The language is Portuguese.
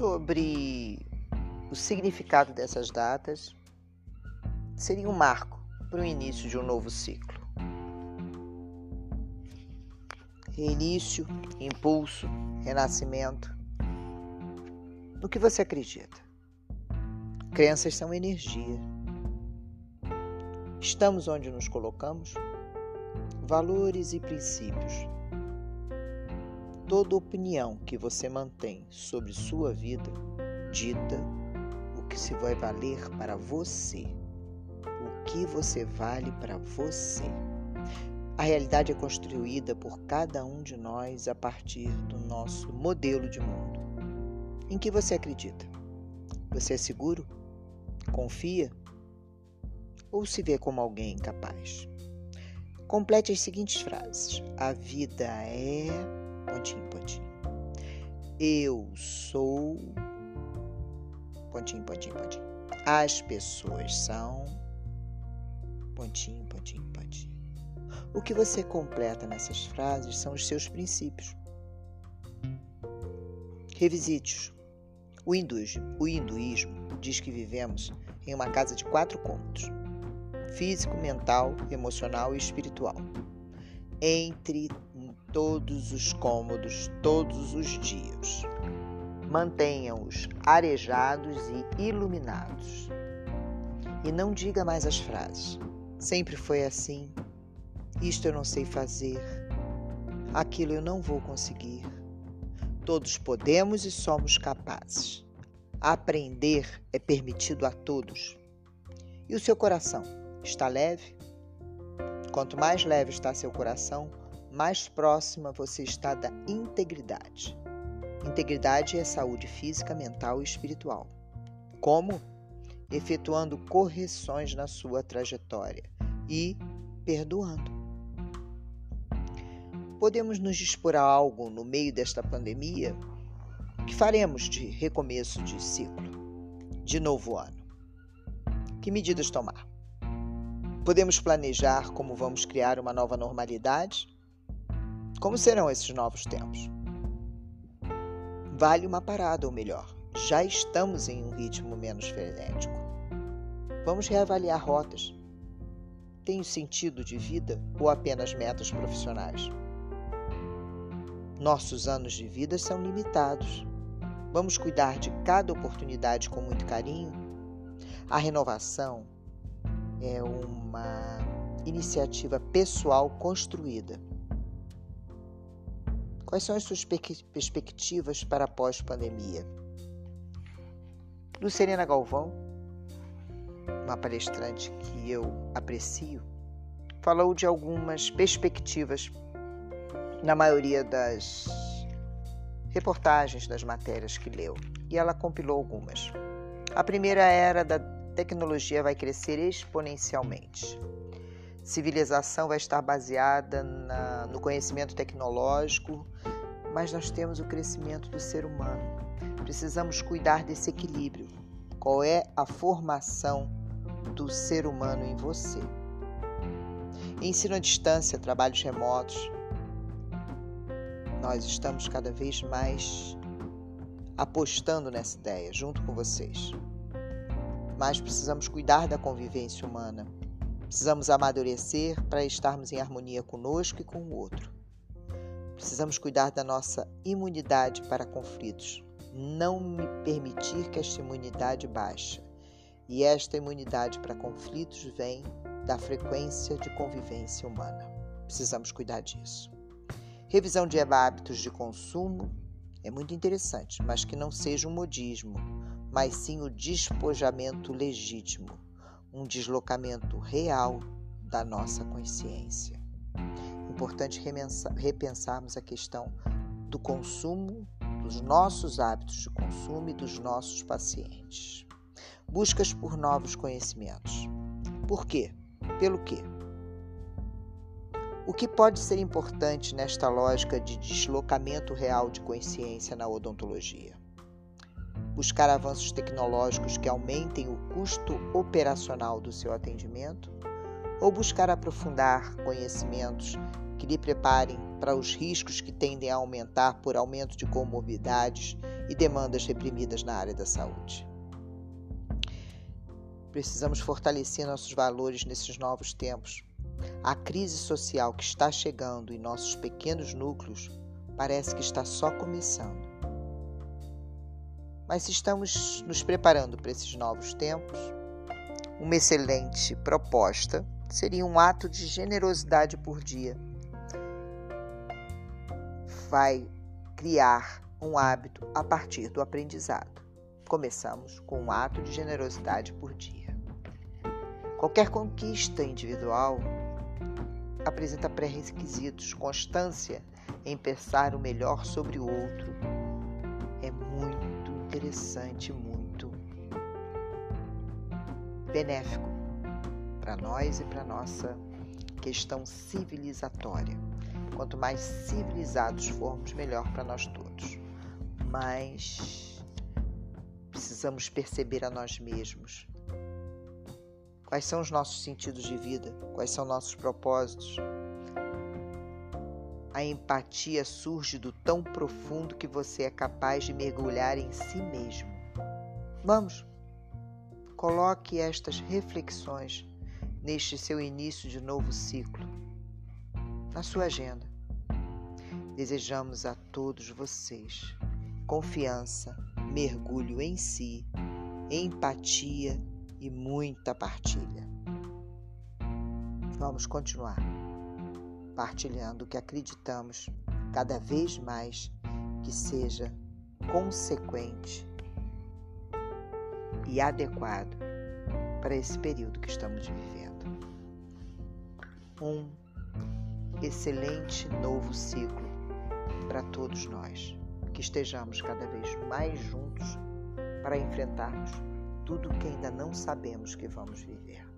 sobre o significado dessas datas, seria um marco para o início de um novo ciclo. Reinício, impulso, renascimento. No que você acredita? Crenças são energia. Estamos onde nos colocamos? Valores e princípios toda opinião que você mantém sobre sua vida dita o que se vai valer para você, o que você vale para você. A realidade é construída por cada um de nós a partir do nosso modelo de mundo. Em que você acredita? Você é seguro? Confia? Ou se vê como alguém incapaz? Complete as seguintes frases: A vida é pontinho, pontinho. Eu sou. Pontinho, pontinho, pontinho. As pessoas são. Pontinho, pontinho, pontinho. O que você completa nessas frases são os seus princípios. Revisite-os. O hinduísmo, o hinduísmo diz que vivemos em uma casa de quatro cômodos: físico, mental, emocional e espiritual. Entre todos os cômodos, todos os dias. Mantenha-os arejados e iluminados. E não diga mais as frases. Sempre foi assim. Isto eu não sei fazer. Aquilo eu não vou conseguir. Todos podemos e somos capazes. Aprender é permitido a todos. E o seu coração está leve? Quanto mais leve está seu coração, mais próxima você está da integridade. Integridade é saúde física, mental e espiritual. Como? Efetuando correções na sua trajetória e perdoando. Podemos nos dispor a algo no meio desta pandemia? O que faremos de recomeço de ciclo, de novo ano? Que medidas tomar? Podemos planejar como vamos criar uma nova normalidade? Como serão esses novos tempos? Vale uma parada, ou melhor, já estamos em um ritmo menos frenético. Vamos reavaliar rotas. Tem sentido de vida ou apenas metas profissionais? Nossos anos de vida são limitados. Vamos cuidar de cada oportunidade com muito carinho? A renovação é uma iniciativa pessoal construída Quais são as suas perspectivas para pós-pandemia? Lucerina Galvão, uma palestrante que eu aprecio, falou de algumas perspectivas na maioria das reportagens das matérias que leu, e ela compilou algumas. A primeira era da tecnologia vai crescer exponencialmente civilização vai estar baseada na, no conhecimento tecnológico, mas nós temos o crescimento do ser humano. Precisamos cuidar desse equilíbrio. Qual é a formação do ser humano em você? Ensino à distância, trabalhos remotos. Nós estamos cada vez mais apostando nessa ideia, junto com vocês. Mas precisamos cuidar da convivência humana Precisamos amadurecer para estarmos em harmonia conosco e com o outro. Precisamos cuidar da nossa imunidade para conflitos, não permitir que esta imunidade baixe. E esta imunidade para conflitos vem da frequência de convivência humana. Precisamos cuidar disso. Revisão de hábitos de consumo é muito interessante, mas que não seja um modismo, mas sim o despojamento legítimo um deslocamento real da nossa consciência. Importante repensarmos a questão do consumo, dos nossos hábitos de consumo e dos nossos pacientes. Buscas por novos conhecimentos. Por quê? Pelo quê? O que pode ser importante nesta lógica de deslocamento real de consciência na odontologia? Buscar avanços tecnológicos que aumentem o custo operacional do seu atendimento, ou buscar aprofundar conhecimentos que lhe preparem para os riscos que tendem a aumentar por aumento de comorbidades e demandas reprimidas na área da saúde. Precisamos fortalecer nossos valores nesses novos tempos. A crise social que está chegando em nossos pequenos núcleos parece que está só começando. Mas estamos nos preparando para esses novos tempos, uma excelente proposta seria um ato de generosidade por dia. Vai criar um hábito a partir do aprendizado. Começamos com um ato de generosidade por dia. Qualquer conquista individual apresenta pré-requisitos, constância em pensar o melhor sobre o outro. Interessante, muito benéfico para nós e para nossa questão civilizatória. Quanto mais civilizados formos, melhor para nós todos. Mas precisamos perceber a nós mesmos Quais são os nossos sentidos de vida? Quais são nossos propósitos? A empatia surge do tão profundo que você é capaz de mergulhar em si mesmo. Vamos, coloque estas reflexões neste seu início de novo ciclo, na sua agenda. Desejamos a todos vocês confiança, mergulho em si, empatia e muita partilha. Vamos continuar partilhando o que acreditamos cada vez mais que seja consequente e adequado para esse período que estamos vivendo. Um excelente novo ciclo para todos nós, que estejamos cada vez mais juntos para enfrentarmos tudo que ainda não sabemos que vamos viver.